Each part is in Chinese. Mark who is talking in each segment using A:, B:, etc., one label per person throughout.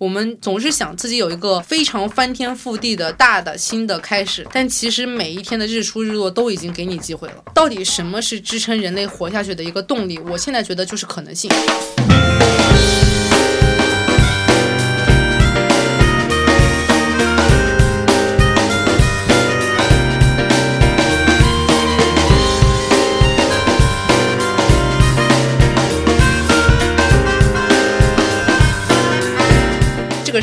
A: 我们总是想自己有一个非常翻天覆地的大的新的开始，但其实每一天的日出日落都已经给你机会了。到底什么是支撑人类活下去的一个动力？我现在觉得就是可能性。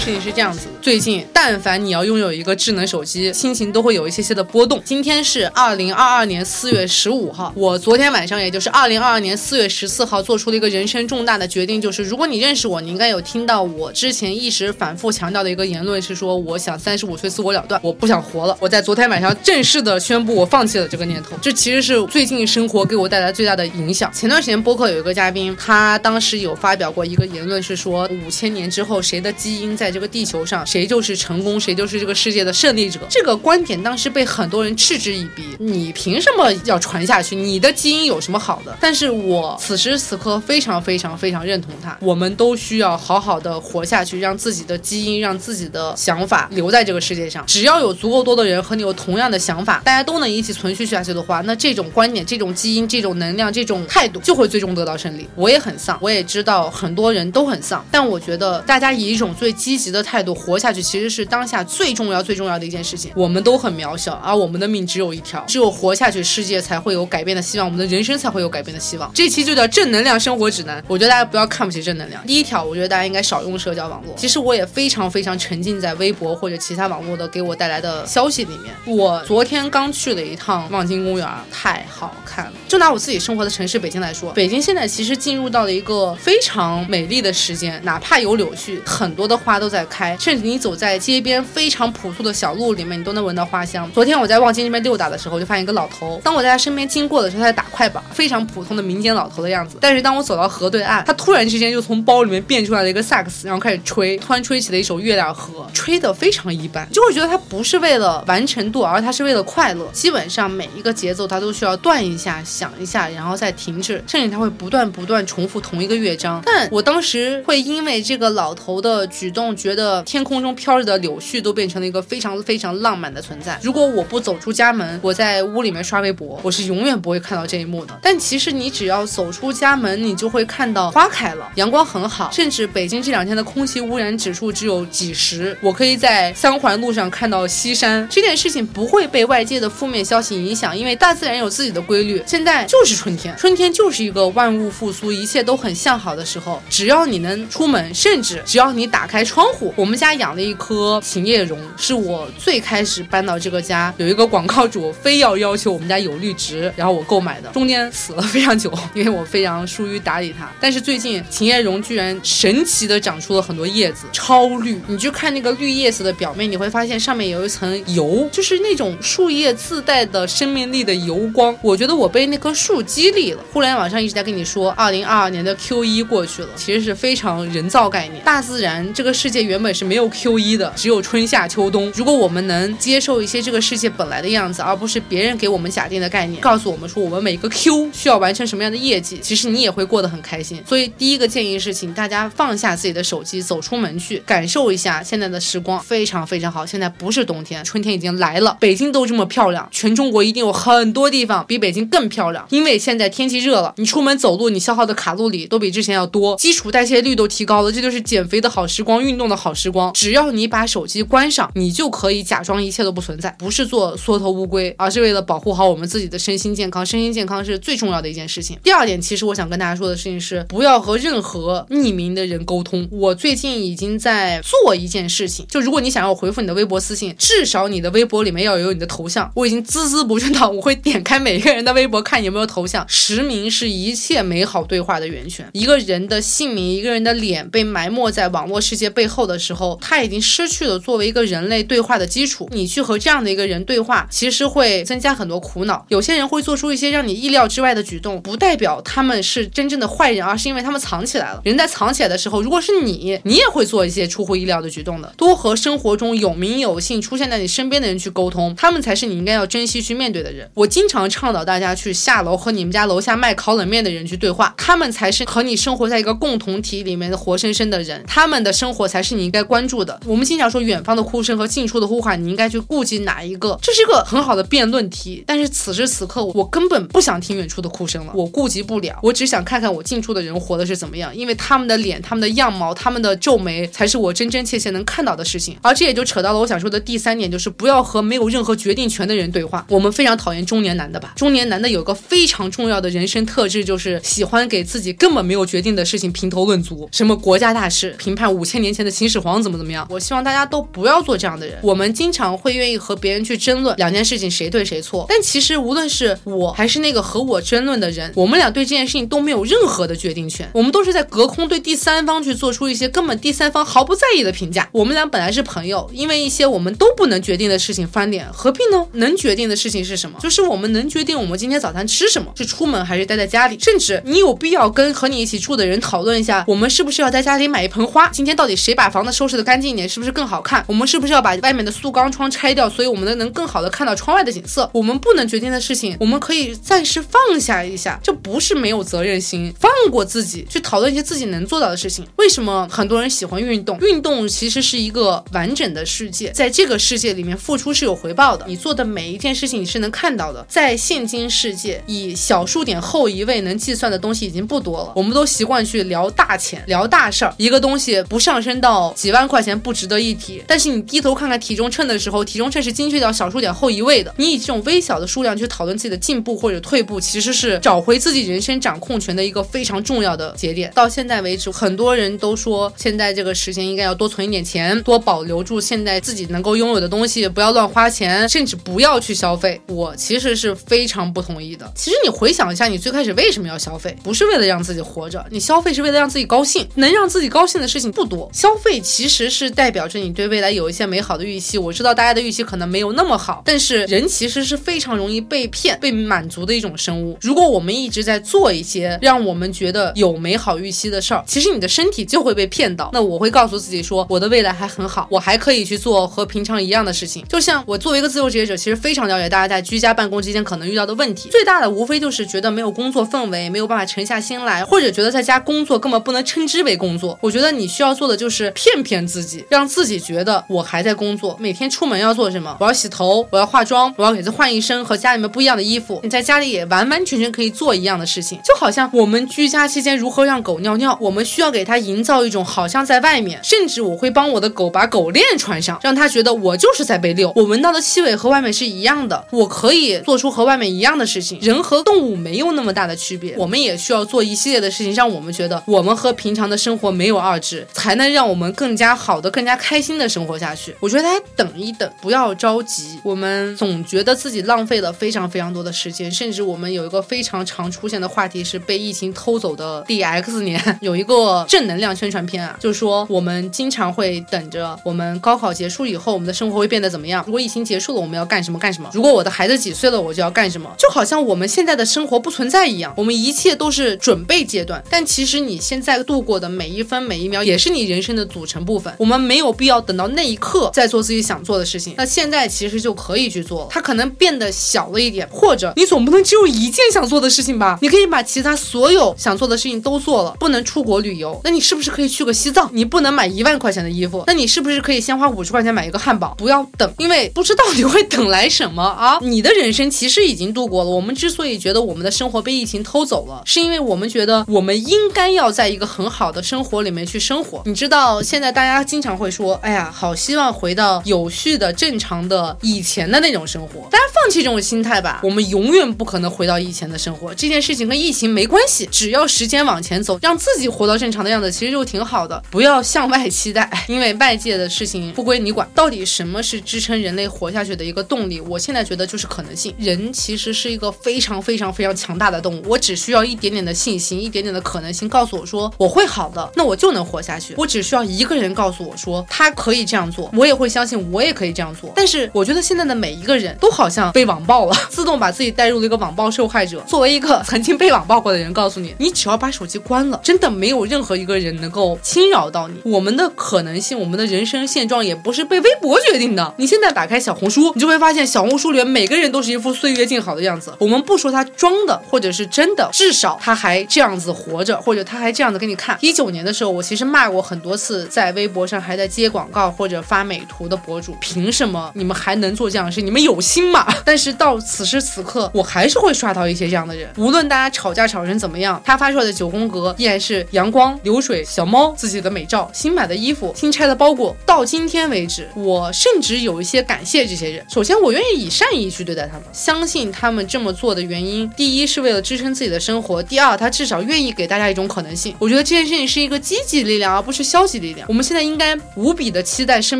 A: 事情是这样子，最近但凡你要拥有一个智能手机，心情都会有一些些的波动。今天是二零二二年四月十五号，我昨天晚上，也就是二零二二年四月十四号，做出了一个人生重大的决定，就是如果你认识我，你应该有听到我之前一直反复强调的一个言论，是说我想三十五岁自我了断，我不想活了。我在昨天晚上正式的宣布，我放弃了这个念头。这其实是最近生活给我带来最大的影响。前段时间播客有一个嘉宾，他当时有发表过一个言论，是说五千年之后谁的基因。在这个地球上，谁就是成功，谁就是这个世界的胜利者。这个观点当时被很多人嗤之以鼻。你凭什么要传下去？你的基因有什么好的？但是我此时此刻非常非常非常认同他。我们都需要好好的活下去，让自己的基因，让自己的想法留在这个世界上。只要有足够多的人和你有同样的想法，大家都能一起存续下去的话，那这种观点、这种基因、这种能量、这种态度就会最终得到胜利。我也很丧，我也知道很多人都很丧，但我觉得大家以一种最基积极的态度活下去，其实是当下最重要、最重要的一件事情。我们都很渺小，而我们的命只有一条，只有活下去，世界才会有改变的希望，我们的人生才会有改变的希望。这期就叫正能量生活指南。我觉得大家不要看不起正能量。第一条，我觉得大家应该少用社交网络。其实我也非常非常沉浸在微博或者其他网络的给我带来的消息里面。我昨天刚去了一趟望京公园，太好看了。就拿我自己生活的城市北京来说，北京现在其实进入到了一个非常美丽的时间，哪怕有柳絮，很多的花。都在开，甚至你走在街边非常朴素的小路里面，你都能闻到花香。昨天我在望京那边溜达的时候，就发现一个老头。当我在他身边经过的时候，他在打快板，非常普通的民间老头的样子。但是当我走到河对岸，他突然之间就从包里面变出来了一个萨克斯，然后开始吹，突然吹起了一首《月亮河》，吹得非常一般，就会觉得他不是为了完成度，而他是为了快乐。基本上每一个节奏他都需要断一下，想一下，然后再停止，甚至他会不断不断重复同一个乐章。但我当时会因为这个老头的举动。觉得天空中飘着的柳絮都变成了一个非常非常浪漫的存在。如果我不走出家门，我在屋里面刷微博，我是永远不会看到这一幕的。但其实你只要走出家门，你就会看到花开了，阳光很好，甚至北京这两天的空气污染指数只有几十。我可以在三环路上看到西山，这件事情不会被外界的负面消息影响，因为大自然有自己的规律。现在就是春天，春天就是一个万物复苏，一切都很向好的时候。只要你能出门，甚至只要你打开窗。我们家养了一棵琴叶榕，是我最开始搬到这个家，有一个广告主非要要求我们家有绿植，然后我购买的，中间死了非常久，因为我非常疏于打理它。但是最近琴叶榕居然神奇的长出了很多叶子，超绿。你去看那个绿叶子的表面，你会发现上面有一层油，就是那种树叶自带的生命力的油光。我觉得我被那棵树激励了。互联网上一直在跟你说，二零二二年的 Q 一过去了，其实是非常人造概念，大自然这个世。界 界原本是没有 Q 一的，只有春夏秋冬。如果我们能接受一些这个世界本来的样子，而不是别人给我们假定的概念，告诉我们说我们每个 Q 需要完成什么样的业绩，其实你也会过得很开心。所以第一个建议是，请大家放下自己的手机，走出门去，感受一下现在的时光，非常非常好。现在不是冬天，春天已经来了。北京都这么漂亮，全中国一定有很多地方比北京更漂亮。因为现在天气热了，你出门走路，你消耗的卡路里都比之前要多，基础代谢率都提高了，这就是减肥的好时光，运。动的好时光，只要你把手机关上，你就可以假装一切都不存在，不是做缩头乌龟，而是为了保护好我们自己的身心健康。身心健康是最重要的一件事情。第二点，其实我想跟大家说的事情是，不要和任何匿名的人沟通。我最近已经在做一件事情，就如果你想要回复你的微博私信，至少你的微博里面要有你的头像。我已经孜孜不倦到，我会点开每个人的微博看有没有头像。实名是一切美好对话的源泉。一个人的姓名，一个人的脸被埋没在网络世界背后。的时候，他已经失去了作为一个人类对话的基础。你去和这样的一个人对话，其实会增加很多苦恼。有些人会做出一些让你意料之外的举动，不代表他们是真正的坏人，而是因为他们藏起来了。人在藏起来的时候，如果是你，你也会做一些出乎意料的举动的。多和生活中有名有姓、出现在你身边的人去沟通，他们才是你应该要珍惜去面对的人。我经常倡导大家去下楼和你们家楼下卖烤冷面的人去对话，他们才是和你生活在一个共同体里面的活生生的人，他们的生活。才是你应该关注的。我们经常说远方的哭声和近处的呼喊，你应该去顾及哪一个？这是一个很好的辩论题。但是此时此刻，我根本不想听远处的哭声了，我顾及不了，我只想看看我近处的人活的是怎么样，因为他们的脸、他们的样貌、他们的皱眉，才是我真真切切能看到的事情。而这也就扯到了我想说的第三点，就是不要和没有任何决定权的人对话。我们非常讨厌中年男的吧？中年男的有个非常重要的人生特质，就是喜欢给自己根本没有决定的事情评头论足，什么国家大事评判五千年前的秦始皇怎么怎么样。我希望大家都不要做这样的人。我们经常会愿意和别人去争论两件事情谁对谁错，但其实无论是我还是那个和我争论的人，我们俩对这件事情都没有任何的决定权。我们都是在隔空对第三方去做出一些根本第三方毫不在意的评价。我们俩本来是朋友，因为一些我们都不能决定的事情翻脸，何必呢？能决定的事情是什么？就是我们能决定我们今天早餐吃什么，是出门还是待在家里。甚至你有必要跟和你一起住的人讨论一下，我们是不是要在家里买一盆花？今天到底谁把把房子收拾的干净一点，是不是更好看？我们是不是要把外面的塑钢窗拆掉，所以我们能能更好的看到窗外的景色？我们不能决定的事情，我们可以暂时放下一下，这不是没有责任心，放过自己，去讨论一些自己能做到的事情。为什么很多人喜欢运动？运动其实是一个完整的世界，在这个世界里面，付出是有回报的。你做的每一件事情，你是能看到的。在现今世界，以小数点后一位能计算的东西已经不多了。我们都习惯去聊大钱，聊大事儿。一个东西不上升到几万块钱不值得一提，但是你低头看看体重秤的时候，体重秤是精确到小数点后一位的。你以这种微小的数量去讨论自己的进步或者退步，其实是找回自己人生掌控权的一个非常重要的节点。到现在为止，很多人都说现在这个时间应该要多存一点钱，多保留住现在自己能够拥有的东西，不要乱花钱，甚至不要去消费。我其实是非常不同意的。其实你回想一下，你最开始为什么要消费？不是为了让自己活着，你消费是为了让自己高兴。能让自己高兴的事情不多，消费其实是代表着你对未来有一些美好的预期。我知道大家的预期可能没有那么好，但是人其实是非常容易被骗、被满足的一种生物。如果我们一直在做一些让我们觉得有美好预期的事儿，其实你的身体就会被骗到。那我会告诉自己说，我的未来还很好，我还可以去做和平常一样的事情。就像我作为一个自由职业者，其实非常了解大家在居家办公之间可能遇到的问题。最大的无非就是觉得没有工作氛围，没有办法沉下心来，或者觉得在家工作根本不能称之为工作。我觉得你需要做的就是骗骗自己，让自己觉得我还在工作。每天出门要做什么？我要洗头，我要化妆，我要给自己换一身和家里面不一样的衣服。你在家里也完完全全可以做一样的事情，就好像我们居家期间如何让狗尿尿，我们需要给它营造一种好像在外面，甚至我会帮我的狗把狗链穿上，让它觉得我就是在被遛。我闻到的气味和外面是一样的，我可以做出和外面一样的事情。人和动物没有那么大的区别，我们也需要做一系列的事情，让我们觉得我们和平常的生活没有二致，才能让我们我们更加好的、更加开心的生活下去。我觉得大家等一等，不要着急。我们总觉得自己浪费了非常非常多的时间，甚至我们有一个非常常出现的话题是被疫情偷走的第 X 年，有一个正能量宣传片啊，就是说我们经常会等着我们高考结束以后，我们的生活会变得怎么样？如果疫情结束了，我们要干什么干什么？如果我的孩子几岁了，我就要干什么？就好像我们现在的生活不存在一样，我们一切都是准备阶段，但其实你现在度过的每一分每一秒也是你人生的组成部分。我们没有必要等到那一刻再做自己想做的事情，那现在其实就可以去做了。它可能变得小了一点，或者你总不能只有一件想做的事情吧？你可以把其他所有想做的事情都做了。不能出国旅游，那你是不是可以去个西藏？你不能买一万块钱的衣服，那你是不是可以先花五十块钱买一个汉堡？不要等，因为不知道你会等来什么啊！你的人生其实已经度过了。我们之所以觉得我们的生活被疫情偷走了，是因为我们觉得我们应该要在一个很好的生活里面去生活。你知道，现在大家经常会说：“哎呀，好希望回到有序的、正常的以前的那种生活。”大家放弃这种心态吧，我们永远不可能回到以前的生活。这件事情跟疫情没关系，只要时间往前走，让自己活到正常的样子，其实就挺好的。不要向外期待，因为外界的事情不归你管。到底什么是支撑人类活下去的一个动力？我现在觉得就是可能性。人其实是一个非常非常非常强大的动物，我只需要一点点的信心，一点点的可能性，告诉我说我会好的，那我就能活下去。我只需要一个人告诉我说他可以这样做，我也会相信我也可以这样做。但是我觉得现在的每一个人都好像被网暴了，自动把自己带入了一个网暴受害者。作为一个曾经被网暴过的人，告诉你，你只要把手机关了，真的没有任何一个人能够侵扰到你。我们的可能性，我们的人生现状也不是被微博决定的。你现在打开小红书，你就会发现小红书里面每个人都是一副岁月静好的样子。我们不说他装的或者是真的，至少他还这样子活着，或者他还这样子给你看。一九年的时候，我其实骂过很多次。在微博上还在接广告或者发美图的博主，凭什么你们还能做这样的事？你们有心吗？但是到此时此刻，我还是会刷到一些这样的人。无论大家吵架吵成怎么样，他发出来的九宫格依然是阳光、流水、小猫、自己的美照、新买的衣服、新拆的包裹。到今天为止，我甚至有一些感谢这些人。首先，我愿意以善意去对待他们，相信他们这么做的原因，第一是为了支撑自己的生活，第二他至少愿意给大家一种可能性。我觉得这件事情是一个积极力量，而不是消极力量。我们现在应该无比的期待身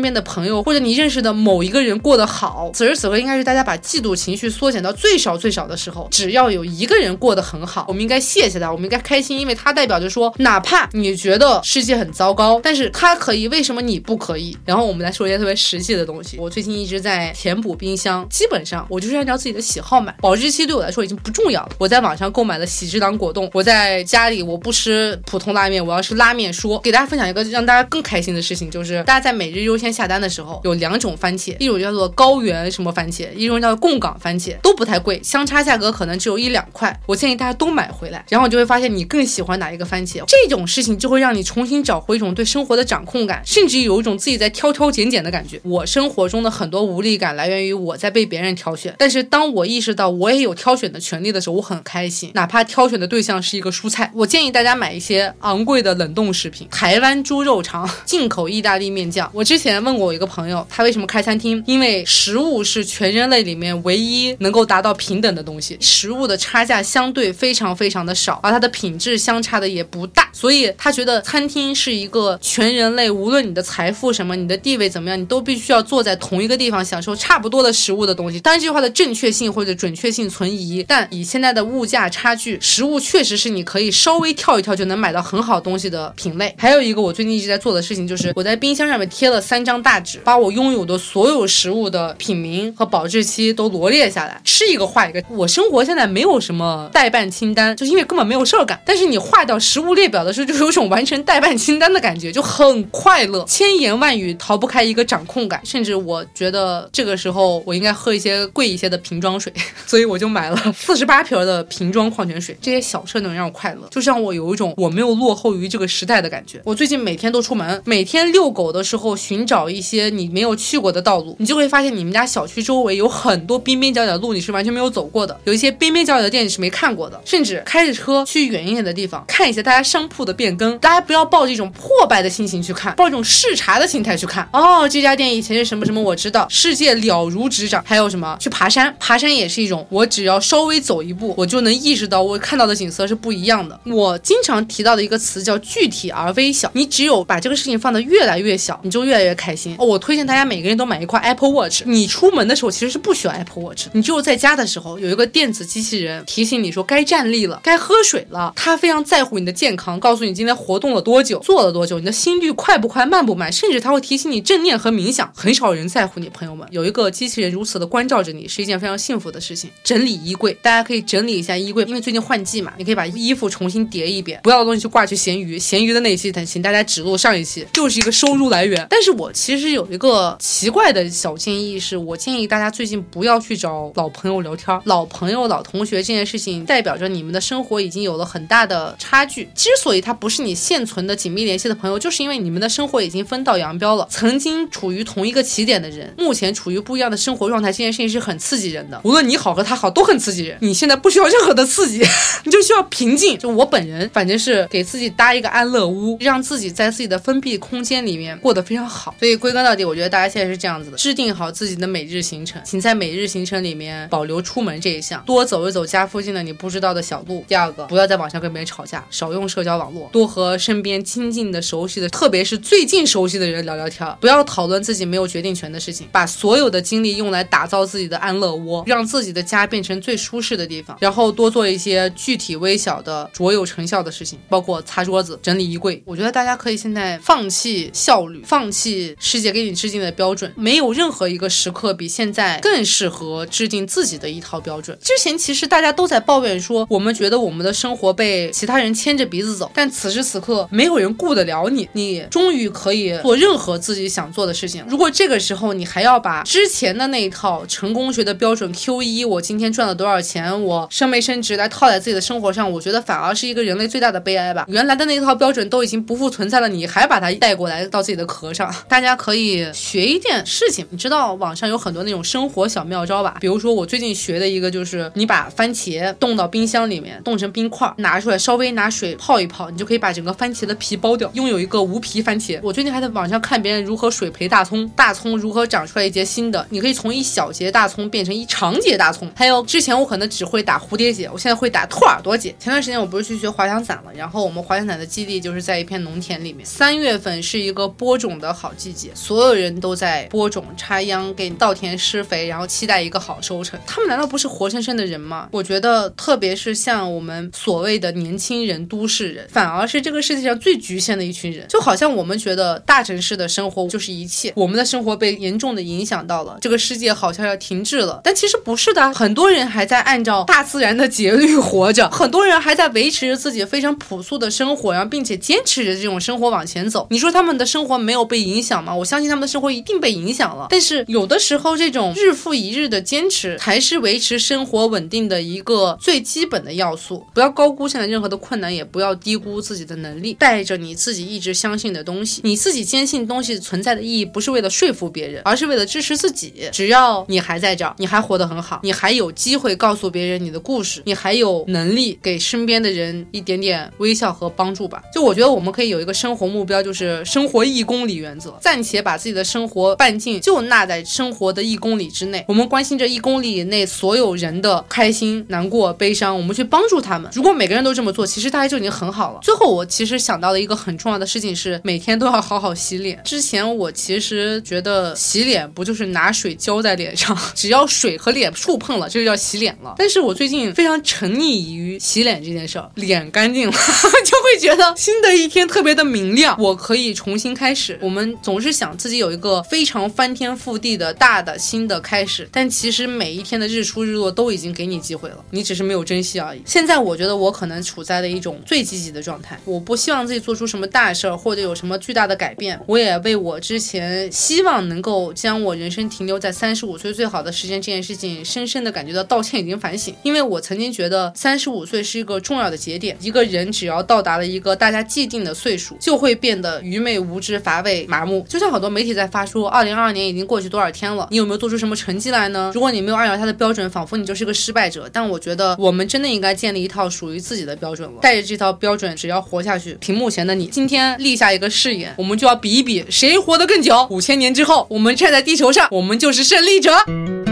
A: 边的朋友或者你认识的某一个人过得好。此时此刻，应该是大家把嫉妒情绪缩减到最少最少的时候。只要有一个人过得很好，我们应该谢谢他，我们应该开心，因为他代表着说，哪怕你觉得世界很糟糕，但是他可以，为什么你不可以？然后我们来说一些特别实际的东西。我最近一直在填补冰箱，基本上我就是按照自己的喜好买，保质期对我来说已经不重要了。我在网上购买了喜之郎果冻，我在家里我不吃普通拉面，我要吃拉面说。给大家分享一个让大大家更开心的事情，就是大家在每日优先下单的时候，有两种番茄，一种叫做高原什么番茄，一种叫做贡港番茄，都不太贵，相差价格可能只有一两块。我建议大家都买回来，然后你就会发现你更喜欢哪一个番茄。这种事情就会让你重新找回一种对生活的掌控感，甚至有一种自己在挑挑拣拣的感觉。我生活中的很多无力感来源于我在被别人挑选，但是当我意识到我也有挑选的权利的时候，我很开心，哪怕挑选的对象是一个蔬菜。我建议大家买一些昂贵的冷冻食品，台湾猪肉尝、进口意大利面酱。我之前问过我一个朋友，他为什么开餐厅？因为食物是全人类里面唯一能够达到平等的东西，食物的差价相对非常非常的少，而它的品质相差的也不大，所以他觉得餐厅是一个全人类，无论你的财富什么，你的地位怎么样，你都必须要坐在同一个地方享受差不多的食物的东西。当然，这句话的正确性或者准确性存疑，但以现在的物价差距，食物确实是你可以稍微跳一跳就能买到很好东西的品类。还有一个我最近一直在在做的事情，就是我在冰箱上面贴了三张大纸，把我拥有的所有食物的品名和保质期都罗列下来，吃一个画一个。我生活现在没有什么代办清单，就因为根本没有事儿干。但是你画掉食物列表的时候，就是有种完成代办清单的感觉，就很快乐。千言万语逃不开一个掌控感，甚至我觉得这个时候我应该喝一些贵一些的瓶装水，所以我就买了四十八瓶的瓶装矿泉水。这些小事能让我快乐，就让我有一种我没有落后于这个时代的感觉。我最近每天都出门，每天遛狗的时候寻找一些你没有去过的道路，你就会发现你们家小区周围有很多边边角角的路你是完全没有走过的，有一些边边角角的店你是没看过的，甚至开着车去远一点的地方看一下大家商铺的变更。大家不要抱着一种破败的心情去看，抱一种视察的心态去看。哦，这家店以前是什么什么，我知道，世界了如指掌。还有什么去爬山？爬山也是一种，我只要稍微走一步，我就能意识到我看到的景色是不一样的。我经常提到的一个词叫具体而微小。你只有把这个事情放得越来越小，你就越来越开心。哦，我推荐大家每个人都买一块 Apple Watch。你出门的时候其实是不需要 Apple Watch，你只有在家的时候有一个电子机器人提醒你说该站立了，该喝水了。它非常在乎你的健康，告诉你今天活动了多久，做了多久，你的心率快不快，慢不慢，甚至它会提醒你正念和冥想。很少人在乎你，朋友们，有一个机器人如此的关照着你，是一件非常幸福的事情。整理衣柜，大家可以整理一下衣柜，因为最近换季嘛，你可以把衣服重新叠一遍，不要的东西就挂去闲鱼。闲鱼的那一期，请大家指路上一期，就是一个收入来源。但是我其实有一个奇怪的小建议，是我建议大家最近不要去找老朋友聊天，老朋友、老同学这件事情，代表着你们的生活已经有了很大的差距。之所以他不是你现存的紧密联系的朋友，就是因为你们的生活已经分道扬镳了。曾经处于同一个起点的人，目前处于不一样的生活状态，这件事情是很刺激人的。无论你好和他好，都很刺激人。你现在不需要任何的刺激，你就需要平静。就我本人，反正是给自己搭一个安乐屋，让自己在自己自己的封闭空间里面过得非常好。所以归根到底，我觉得大家现在是这样子的：制定好自己的每日行程，请在每日行程里面保留出门这一项，多走一走家附近的你不知道的小路。第二个，不要在网上跟别人吵架，少用社交网络，多和身边亲近的、熟悉的，特别是最近熟悉的人聊聊天，不要讨论自己没有决定权的事情，把所有的精力用来打造自己的安乐窝，让自己的家变成最舒适的地方，然后多做一些具体微小的、卓有成效的事情，包括擦桌子、整理衣柜。我觉得大家可以现在放弃效率，放弃世界给你制定的标准，没有任何一个时刻比现在更适合制定自己的一套标准。之前其实大家都在抱怨说，我们觉得我们的生活被其他人牵着鼻子走，但此时此刻没有人顾得了你，你终于可以做任何自己想做的事情。如果这个时候你还要把之前的那一套成功学的标准 Q 一，我今天赚了多少钱，我升没升职来套在自己的生活上，我觉得反而是一个人类最大的悲哀吧。原来的那一套标准都已经不复存在了。你，你还把它带过来到自己的壳上。大家可以学一件事情，你知道网上有很多那种生活小妙招吧？比如说我最近学的一个就是，你把番茄冻到冰箱里面，冻成冰块，拿出来稍微拿水泡一泡，你就可以把整个番茄的皮剥掉，拥有一个无皮番茄。我最近还在网上看别人如何水培大葱，大葱如何长出来一节新的，你可以从一小节大葱变成一长节大葱。还有之前我可能只会打蝴蝶结，我现在会打兔耳朵结。前段时间我不是去学滑翔伞了，然后我们滑翔伞的基地就是在一片农田里面。三月份是一个播种的好季节，所有人都在播种、插秧、给稻田施肥，然后期待一个好收成。他们难道不是活生生的人吗？我觉得，特别是像我们所谓的年轻人、都市人，反而是这个世界上最局限的一群人。就好像我们觉得大城市的生活就是一切，我们的生活被严重的影响到了，这个世界好像要停滞了。但其实不是的，很多人还在按照大自然的节律活着，很多人还在维持着自己非常朴素的生活，然后并且坚持着这种生活往往前走。你说他们的生活没有被影响吗？我相信他们的生活一定被影响了。但是有的时候，这种日复一日的坚持，才是维持生活稳定的一个最基本的要素。不要高估现在任何的困难，也不要低估自己的能力。带着你自己一直相信的东西，你自己坚信东西存在的意义，不是为了说服别人，而是为了支持自己。只要你还在这儿，你还活得很好，你还有机会告诉别人你的故事，你还有能力给身边的人一点点微笑和帮助吧。就我觉得我们可以有一个生活目标，就是生活一公里原则，暂且把自己的生活半径就纳在生活的一公里之内。我们关心这一公里以内所有人的开心、难过、悲伤，我们去帮助他们。如果每个人都这么做，其实大家就已经很好了。最后，我其实想到了一个很重要的事情是，每天都要好好洗脸。之前我其实觉得洗脸不就是拿水浇在脸上，只要水和脸触碰了，这就叫洗脸了。但是我最近非常沉溺于洗脸这件事儿，脸干净了，就会觉得新的一天特别的明亮，我可以重新开始。我们总是想自己有一个非常翻天覆地的大的新的开始，但其实每一天的日出日落都已经给你机会了，你只是没有珍惜而已。现在我觉得我可能处在了一种最积极的状态，我不希望自己做出什么大事儿或者有什么巨大的改变。我也为我之前希望能够将我人生停留在三十五岁最好的时间这件事情，深深的感觉到道歉，已经反省。因为我曾经觉得三十五岁是一个重要的节点，一个人只要到达了一个大家既定的岁数，就会变得愚昧无知、乏味麻木。就像很多媒体在发说，二零二二年已经过去多少天了，你有没有做出什么成绩来呢？如果你没有按照他的标准，仿佛你就是个失败者。但我觉得我们真的应该建立一套属于自己的标准了。带着这套标准，只要活下去，屏幕前的你今天立下一个誓言，我们就要比一比谁活得更久。五千年之后，我们站在地球上，我们就是胜利者。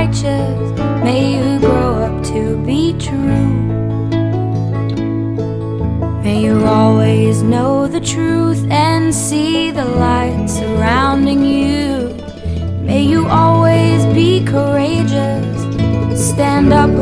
A: righteous. May you grow up to be true. May you always know the truth and see the light surrounding you. May you always be courageous, stand upright